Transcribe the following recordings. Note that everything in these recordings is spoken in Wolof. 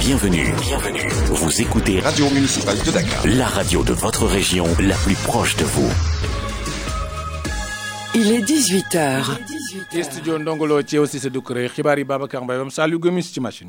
Bienvenue. Bienvenue. Vous écoutez Radio Municipale de Dakar. La radio de votre région, la plus proche de vous. Il est 18h. ci studio Ndongolo Thiéw Cissé Doucouré xibaar yi Babacar Mbaye bam Saliou Gomis ci machine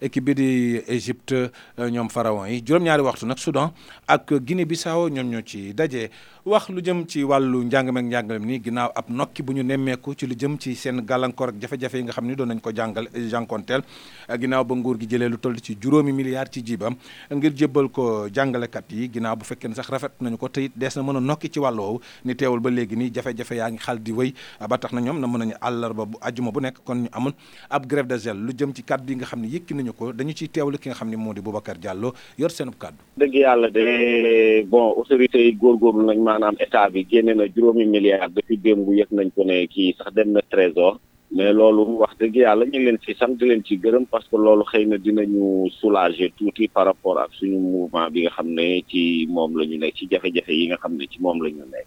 équipe bi di Égypte euh, ñoom pharaon yi juróom-ñaari waxtu nag Soudan ak Guinée Bissau ñoom ñoo ci daje wax lu jëm ci wàllu njàng meeg njàngale mi ginnaaw ab nokki bu ñu nemmeeku ci lu jëm ci seen gàllankoor ak jafe-jafe yi nga xam ni doon nañ ko jàngal jànkonteel euh, ginnaaw ba nguur gi jëlee lu toll ci juróomi milliards ci jiibam ngir jébbal ko jàngalekat yi ginnaaw bu fekkee ne sax rafet nañu ko te it dees na mën a nokki ci wàll woowu ni teewul ba léegi nii jafe-jafe yaa ngi xal di wéy ba tax na ñoom na mën nañu àllarba bu àjjuma bu nekk kon ñu amoon ab grève de zèle lu jëm ci kàddu yi nga xam ne yëkki nañu ko dañu ciy teewlu ki nga xam ne moo di Boubacar Diallo yor seenub kàddu. dëgg yàlla de bon autorités yi góorgóorlu nañ maanaam état bi génne na juróomi milliards depuis démb yëg nañ ko ne kii sax dem na trésor mais loolu wax dëgg yàlla ñu ngi leen ci sant di leen ci gërëm parce que loolu xëy na dinañu soulager tuuti par rapport ak suñu mouvement bi nga xam ne ci moom la ñu nekk ci jafe-jafe yi nga xam ne ci moom la ñu nekk.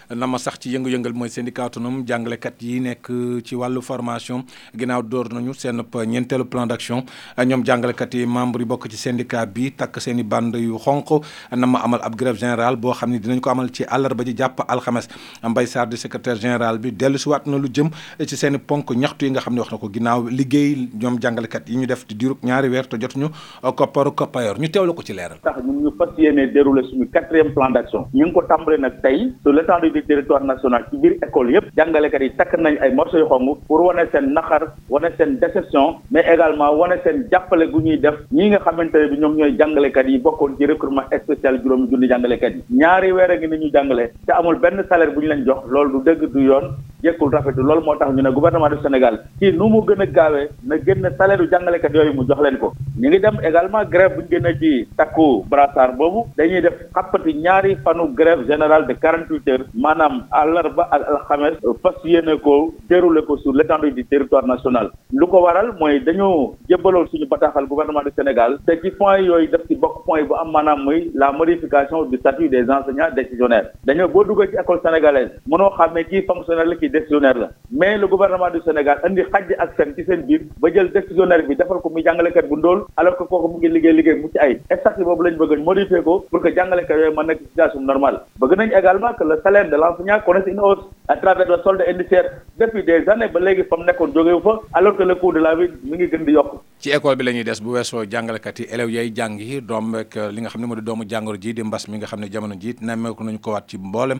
na ma sax ci yëngu-yëngal mooy syndicat autonome jàngalekat yi nekk ci wàllu formation ginnaaw door nañu seen ñeenteelu plan d'action ñoom jàngalekat yi membre yi bokk ci syndicat bi takk seen i band yu xonq na ma amal ab grève générale boo xam ni dinañ ko amal ci àllarba ji jàpp alxames Mbaye Sarr di secrétaire général bi dellu si waat na lu jëm ci seen ponk ñaxtu yi nga xam ne wax na ko ginnaaw liggéey ñoom jàngalekat yi ñu def di diirub ñaari weer te jotuñu kopparu koppayor ñu teewlu ko ci leeral. tax ñun ñu fas yéene dérouler suñu quatrième plan d' action. ñu ngi ko tàmbalee nag tey sur l' étendue du territoire national ci biir école yëpp. jàngalekat yi takk nañ ay morceaux yu xong pour wane seen naqar wane seen déception mais également wane seen jàppale gu ñuy def ñi nga xamante ne bi ñoom ñooy jàngalekat yi bokkoon ci recrutement spécial juróomi junni jàngalekat yi. ñaari weer a ngi ni ñu jàngale te amul benn salaire bu ñu leen jox loolu du dëgg du yoon jekkul rafetu loolu moo tax ñu ne gouvernement du Sénégal ci nu mu gën a gaawee na génn salaire yu jàngalekat yooyu mu jox leen ko ñu ngi dem également grève bu ñu génnee ci takku brassard boobu dañuy def xappati ñaari fanu grève générale de quarante huit heures maanaam àllarba ak alxames fas yéene ko déroulé ko sur l'étendue du territoire national lu ko waral mooy dañoo jébbaloon suñu bataaxal gouvernement du Sénégal te ci point yooyu def ci bokk point bu am maanaam muy la modification du statut des enseignants décisionnaires dañoo boo duggee ci école sénégalaise mënoo xam ne kii fonctionnaire la kii décisionnaire la mais le gouvernement du Sénégal indi xaj ak seen ci seen biir ba jël décisionnaire bi defal ko muy jàngalekat bu ndóol alors que kooku mu ngi liggéey liggéey mu ci ay statut boobu lañ bëgg modifier ko pour que jàngalekat yooyu mën nekk situation normale bëgg nañ également que le salaire de l'enseignant connaisse une hausse à travers le solde indiciaire depuis des années ba léegi fa mu nekkoon jógewu fa alors que le coût de la vie mi ngi gën di yokk ci école bi la ñuy des bu weesoo jàngalekat yi élèves yay jàng yi doom rek euh, li nga xam ne moo di doomu jàngoro ji di mbas mi nga xam ne jamono ji nemmeeku nañu ko waat ci mboolem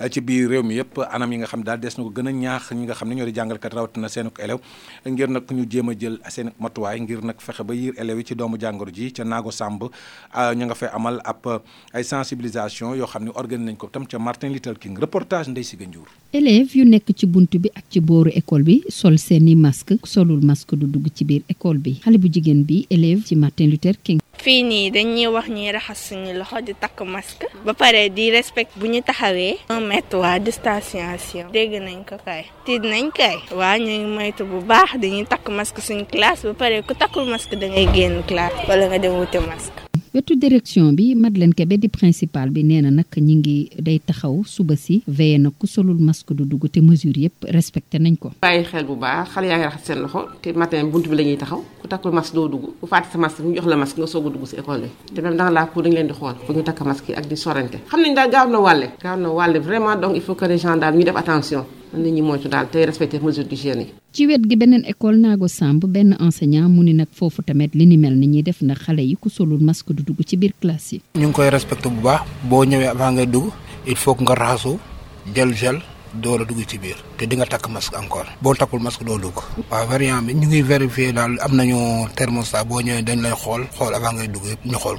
euh, ci biir réew mi yëpp anam yi nga xam daal des na ko gën a ñaax ñi nga xam ne ñoo di jàngalekat rawatina seenuk élève ngir nag ñu jéem a jël seen matuwaay ngir nag fexe ba yiir élèves yi ci doomu jàngoro ji ca naago sàmb euh, ñu nga fay amal ab ay sensibilisation yoo xam ne organise nañ ko tam ca Martin Luther King reportage Ndeye Siga Ndiour élèves yu nekk ci bunt bi ak ci booru école bi sol seeni masque solul masque du dugg ci biir école bi xale bu jigéen bi élève ci Martin Luther King fii nii dañuy wax ñuy raxas suñu loxo di takk masque ba pare di respect bu ñu taxawee un mètre waa distanciation dégg nañ ko kay tiit nañ kay waa ñu ngi moytu bu baax dañuy takk masque suñu classe ba pare ku takkul masque da ngay génn classe wala nga dem wuti masque wetu direction bi Madeleine Kébé di principal bi nee na nag ñi ngi day taxaw suba si veillé na ku solul masque du dugg te mesure yëpp respecté nañ ko. bàyyi xel bu baax xale yaa ngi raxas seen loxo te matin bunt bi la ñuy taxaw ku takkul masque doo dugg ku fàtte sa masque ñu jox la masque nga soog a dugg si école bi te même dans la cour dañ leen di xool fu ñu takk masque yi ak di sorante xam nañ daal gaaw na wàlle gaaw na wàlle vraiment donc il faut que les gens daal ñu def attention nit ñi moytu daal tey respecté mesure d'hygiène yi ci wet gi beneen école naago Samb benn enseignant mu ni nag foofu tamit li ni mel ni ñuy def ndax xale yi ku solul masque du dugg ci biir classe yi. ñu ngi koy respecté bu baax boo ñëwee avant ngay dugg il faut nga raxasu jël gel door a dugg ci biir te di nga takk masque encore boo takkul masque doo dugg waaw variant bi ñu ngi vérifier daal am nañu thermostat boo ñëwee dañ lay xool xool avant ngay dugg yëpp ñu xool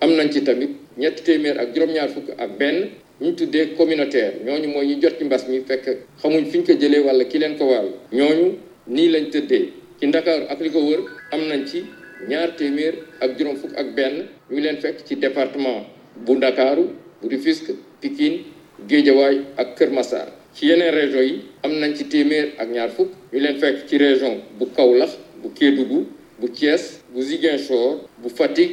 am nañ ci tamit ñetti téeméer ak juróom-ñaar fukk ak benn ñu ñu tuddee communautaire ñooñu mooy ñu jot ci mbas mi fekk xamuñ fi ñu ko jëlee wala ki leen ko wàll ñooñu nii lañ tëddee ci Ndakaaru ak li ko wër am nañ ci ñaar téeméer ak juróom fukk ak benn ñu leen fekk ci département bu Ndakaaru bu Rufisque Pikine Géejawaay ak Kër Massar ci yeneen région yi am nañ ci téeméer ak ñaar fukk ñu leen fekk ci région bu Kaolack bu Kédougou bu Thiès bu Ziguinchor bu Fatick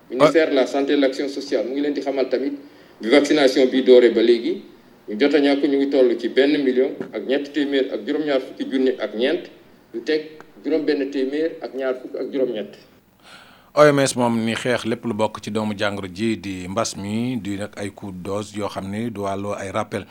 ministère de la santé et de l'action sociale mu ngi leen di xamal tamit bi vaccination bi dooree ba léegi ñu jot a ñàkk ñu ngi toll ci benn million ak ñetti téeméer ak juróom-ñaar fukki junni ak ñeent lu teg juróom-benn téeméer ak ñaar fukk ak juróom-ñett. OMS moom ni xeex lépp lu bokk ci doomu jàngoro ji di mbas mi di nag ay coup de dose yoo xam ni du wàlloo ay rappel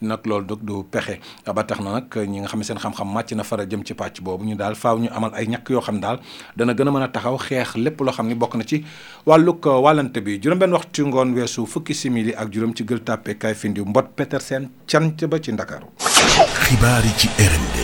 nag loolu dog du pexe ba tax na nag ñi nga xam ne seen xam-xam màcc na fara jëm ci pàcc boobu ñu daal faaw ñu amal ay ñàkk yoo xam daal dana gën a mën a taxaw xeex lépp loo xam ni bokk na ci wàllug wàllante bi juróom-benn waxtu ngoon weesu fukki simili ak juróom ci gël tàppe kay findi mbot Petersen cant ba ci Ndakaaru xibaar yi ci RND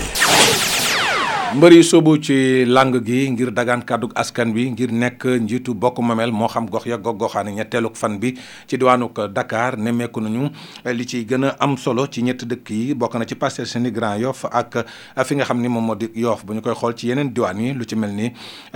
mbër yi soobu ci lang gi ngir dagaan kàddug askan bi ngir nekk njiitu bokk mamel moo xam gox ya gox goxaani ñetteeluk fan bi ci diwaanuk Dakar nemmeeku nañu li ci gën a am solo ci ñetti dëkk yi bokk na ci Parcelles Assainies Grand Yoff ak fi nga xam ni moom moo di Yoff bu ñu koy xool ci yeneen diwaan yi lu ci mel ni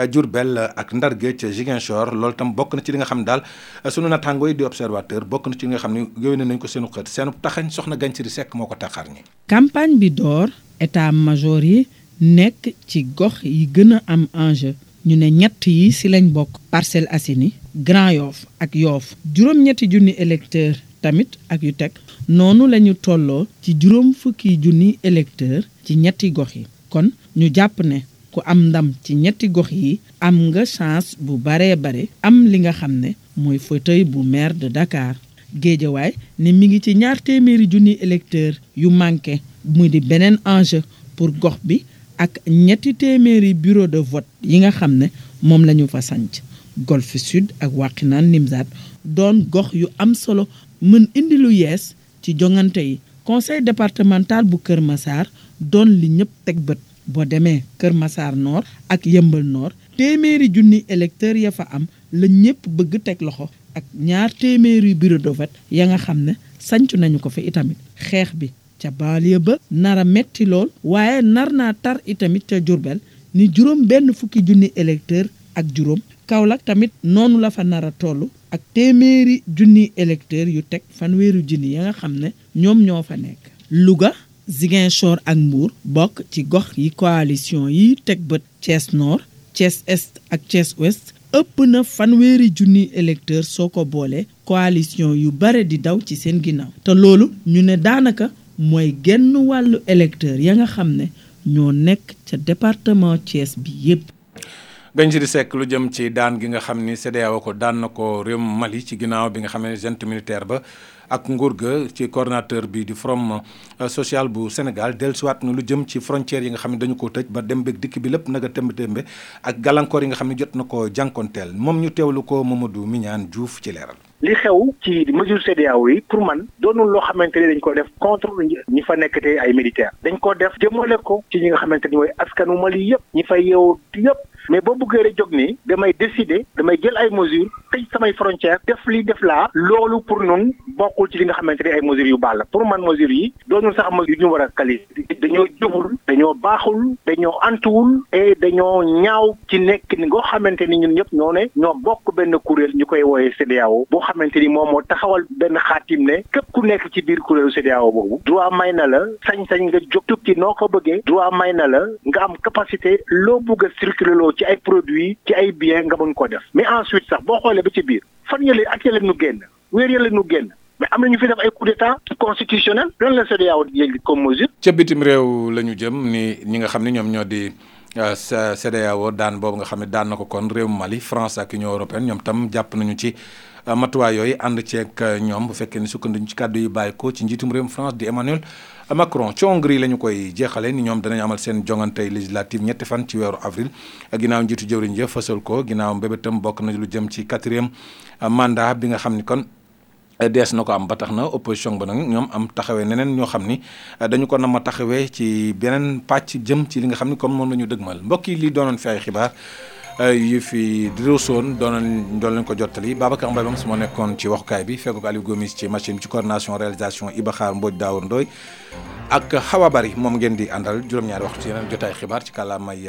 Diourbel ak Ndar Géej Ziguinchor loolu tam bokk na ci li nga xam ne daal sunu nattaangoo yi di observateur bokk na ci li nga xam ni yooyu nañ ko seenu xët seenu taxañ soxna Gagne Siri Seck moo ko taxaar ñi campagne bi door état major yi nekk ci gox yi gën a am enjeu ñu ne ñett yi ci lañ bokk Parcelles Assainies Grand Yoff ak Yoff juróom-ñetti junni électeur tamit ak yu teg noonu la ñu tolloo ci juróom fukki junni électeur ci ñetti gox yi kon ñu jàpp ne ku am ndam ci ñetti gox yi am nga chance bu baree bare am li nga xam ne mooy fauteuil bu maire de Dakar Géejawaay ne mi ngi ci ñaar téeméeri junni électeur yu manqué muy di beneen enjeu pour gox bi ak ñetti téeméeri bureau de vote yi nga xam ne moom la ñu fa sanc Golf Sud ak Wakhinane Nimzatt doon gox yu am solo mën indi lu yees ci jongante yi conseil départemental bu Kër Massar doon li ñëpp teg bët boo demee Kër Massar Nord ak Yëmbal Nord téeméeri junni électeurs ya fa am la ñëpp bëgg teg loxo ak ñaar téeméeri bureau de vote ya nga xam ne sanc nañu ko fa itamit xeex bi ca banlieue ba nar a metti lool waaye nar naa tar itamit ca Jurbel ni juróom benn fukki junni électeur ak juróom Kaolack tamit noonu la fa nar a toll ak téeméeri junni électeur yu teg fanweeri junni ya nga xam ne ñoom ñoo fa nekk Louga Ziguinchor ak Mbour bokk ci gox yi coalition yi teg bët Thiès Nord Thiès Est ak Thiès Ouest ëpp na fanweeri junni électeur soo ko boole coalition yu bare di daw ci seen ginnaaw te loolu ñu ne daanaka mooy genn wàllu électeur ya nga xam ne ñoo nekk ca département Thiès bi yépp gañ si di sekk lu jëm ci daan gi nga xam ni CEDEAO ko daan na ko réew Mali ci ginnaaw bi nga xam ne junte militaire ba ak nguur ga ci coordonnateur bi di forum social bu Sénégal dellusiwaat na lu jëm ci frontières yi nga xam ne dañu ko tëj ba dem beeg dikk bi lépp naga temb tembe ak gàllankoor yi nga xam ne jot na ko jànkonteel moom ñu teewlu ko Mamadou Mignane Diouf ci leeral. li xew ci mesure CEDEAO yi pour man doonul loo xamante ni dañ ko def contre ñi fa nekk te ay militaires dañ ko def jëmale ko ci ñi nga xamante ni mooy askanu Mali yëpp ñi fay yeewoo yëpp mais boo bëggee rek jóg nii damay décider damay jël ay mesures tëj samay frontières def li def laa loolu pour nun bokkul ci li nga xamante ni ay mesures yu baax la pour man mesures yi doonu sax mag yu ñu war a qualifié dañoo jubul dañoo baaxul dañoo antuwul et dañoo ñaaw ci nekk ni nga xamante ni ñun ñëpp ñoo ne ñoo bokk benn kuréel ñu koy wooyee CEDEAO boo xamante ni moom moo taxawal benn xaatim ne képp ku nekk ci biir kuréelu CEDEAO boobu droit may na la sañ-sañ nga jóg tukki noo ko bëggee droit may na la nga am capacité loo bëgg a circuler loo ci ay produits ci ay biens nga mën ko def mais ensuite sax boo xoolee ba ci biir fan yële ak yële nu génn weer yële nu génn mais am na ñu fi def ay coup d'état constitutionnel loolu la CEDEAO jël comme mesure. ca bitim réew la ñu jëm ni ñi nga xam ne ñoom ñoo di. Euh, sa CEDEAO daan boobu nga xam ne daan na ko kon réew Mali France ak Union européenne ñoom tam jàpp nañu ci euh, matuwaay yooyu ànd ceeg euh, ñoom bu fekkee ni sukkandiku ci kàddu yu bàyyi ko ci njiitum réewum France di Emmanuel Macron ci Hongrie la ñu koy jeexale ni ñoom danañ amal seen jongantey législative ñetti fan ci weeru avril ginnaaw njiitu jëwriñ ja fësal ko ginnaaw mbébétam bokk na lu jëm ci quatrième mandat bi nga xam ni kon dees na ko am ba tax na opposition ba nag ñoom am taxawee neneen ñoo xam ni dañu ko nam a taxawee ci beneen pàcc jëm ci li nga xam ni kon moom la ñu dëgmal mbokk yi lii doonoon fi ay xibaar yu fi dirosoon doonoon doon leen ko jottali Babacar Mbaye moom su ma nekkoon ci waxukaay bi fekk ko Aliou Gomis ci machine bi ci coordination réalisation Iba Xaar Mbodj Daawur Ndooy ak Xawa Bari moom ngeen di àndal juróom-ñaari waxtu ci yeneen jotaay xibaar ci kàllaamay